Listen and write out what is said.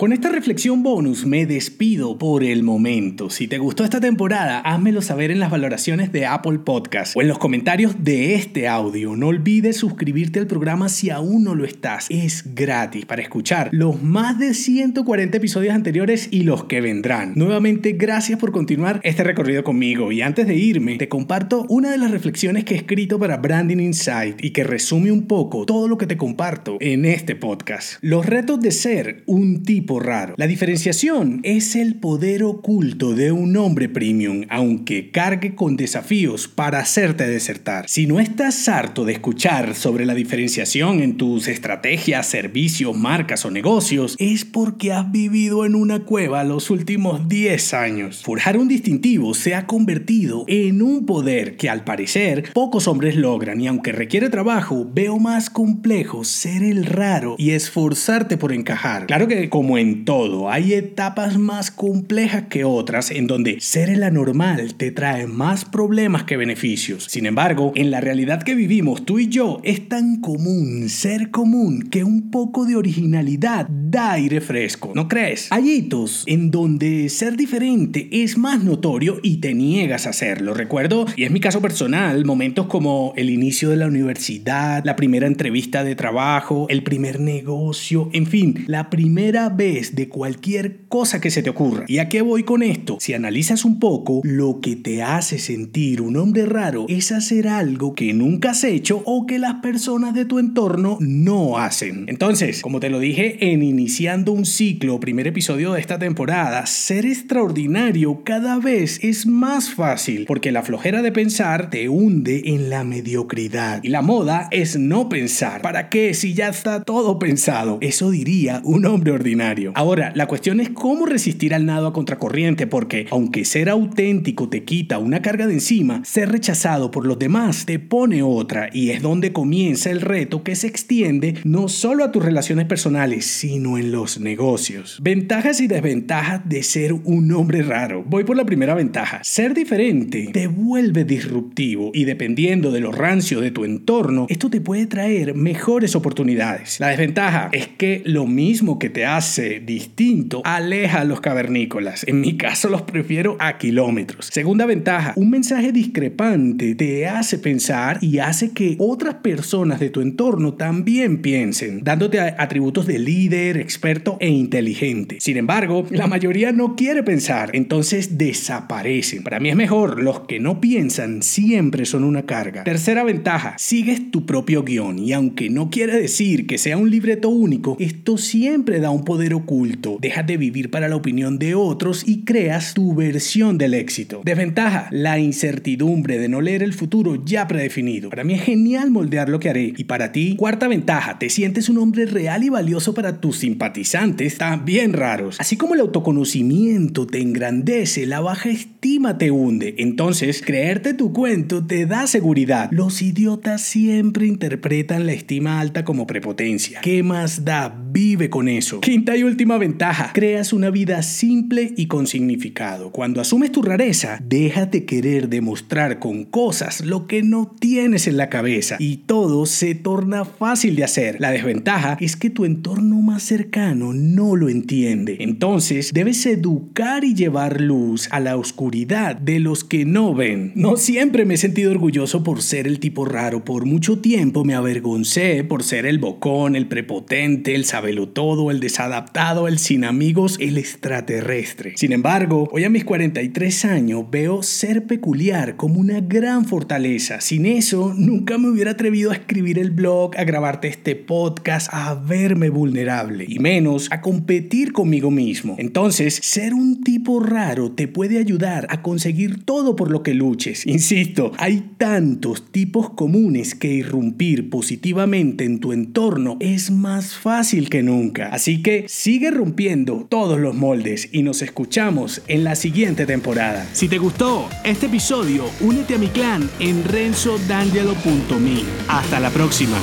Con esta reflexión bonus me despido por el momento. Si te gustó esta temporada, házmelo saber en las valoraciones de Apple Podcast o en los comentarios de este audio. No olvides suscribirte al programa si aún no lo estás. Es gratis para escuchar los más de 140 episodios anteriores y los que vendrán. Nuevamente, gracias por continuar este recorrido conmigo. Y antes de irme, te comparto una de las reflexiones que he escrito para Branding Insight y que resume un poco todo lo que te comparto en este podcast. Los retos de ser un tipo raro. La diferenciación es el poder oculto de un hombre premium, aunque cargue con desafíos para hacerte desertar. Si no estás harto de escuchar sobre la diferenciación en tus estrategias, servicios, marcas o negocios, es porque has vivido en una cueva los últimos 10 años. Forjar un distintivo se ha convertido en un poder que al parecer pocos hombres logran y aunque requiere trabajo, veo más complejo ser el raro y esforzarte por encajar. Claro que como en todo, hay etapas más complejas que otras en donde ser el anormal te trae más problemas que beneficios. Sin embargo, en la realidad que vivimos tú y yo es tan común ser común que un poco de originalidad da aire fresco, ¿no crees? Hay hitos en donde ser diferente es más notorio y te niegas a hacerlo. Recuerdo, y es mi caso personal, momentos como el inicio de la universidad, la primera entrevista de trabajo, el primer negocio, en fin, la primera de cualquier cosa que se te ocurra. ¿Y a qué voy con esto? Si analizas un poco, lo que te hace sentir un hombre raro es hacer algo que nunca has hecho o que las personas de tu entorno no hacen. Entonces, como te lo dije en iniciando un ciclo, primer episodio de esta temporada, ser extraordinario cada vez es más fácil porque la flojera de pensar te hunde en la mediocridad. Y la moda es no pensar. ¿Para qué si ya está todo pensado? Eso diría un hombre ordinario. Ahora, la cuestión es cómo resistir al nado a contracorriente, porque aunque ser auténtico te quita una carga de encima, ser rechazado por los demás te pone otra y es donde comienza el reto que se extiende no solo a tus relaciones personales, sino en los negocios. Ventajas y desventajas de ser un hombre raro. Voy por la primera ventaja. Ser diferente te vuelve disruptivo y dependiendo de lo rancio de tu entorno, esto te puede traer mejores oportunidades. La desventaja es que lo mismo que te hace distinto aleja a los cavernícolas. En mi caso los prefiero a kilómetros. Segunda ventaja, un mensaje discrepante te hace pensar y hace que otras personas de tu entorno también piensen, dándote atributos de líder, experto e inteligente. Sin embargo, la mayoría no quiere pensar, entonces desaparecen. Para mí es mejor, los que no piensan siempre son una carga. Tercera ventaja, sigues tu propio guion y aunque no quiere decir que sea un libreto único, esto siempre da un poder oculto, dejas de vivir para la opinión de otros y creas tu versión del éxito. Desventaja, la incertidumbre de no leer el futuro ya predefinido. Para mí es genial moldear lo que haré. Y para ti, cuarta ventaja, te sientes un hombre real y valioso para tus simpatizantes, también raros. Así como el autoconocimiento te engrandece, la baja estima te hunde. Entonces, creerte tu cuento te da seguridad. Los idiotas siempre interpretan la estima alta como prepotencia. ¿Qué más da? Vive con eso. Quinta y última ventaja, creas una vida simple y con significado. Cuando asumes tu rareza, déjate querer demostrar con cosas lo que no tienes en la cabeza y todo se torna fácil de hacer. La desventaja es que tu entorno más cercano no lo entiende. Entonces, debes educar y llevar luz a la oscuridad de los que no ven. No siempre me he sentido orgulloso por ser el tipo raro. Por mucho tiempo me avergoncé por ser el bocón, el prepotente, el todo, el desadaptado, el sin amigos, el extraterrestre. Sin embargo, hoy a mis 43 años veo ser peculiar como una gran fortaleza. Sin eso, nunca me hubiera atrevido a escribir el blog, a grabarte este podcast, a verme vulnerable y menos a competir conmigo mismo. Entonces, ser un tipo raro te puede ayudar a conseguir todo por lo que luches. Insisto, hay tantos tipos comunes que irrumpir positivamente en tu entorno es más fácil que nunca. Así que sigue rompiendo todos los moldes y nos escuchamos en la siguiente temporada. Si te gustó este episodio, únete a mi clan en renzodangelo.me. Hasta la próxima.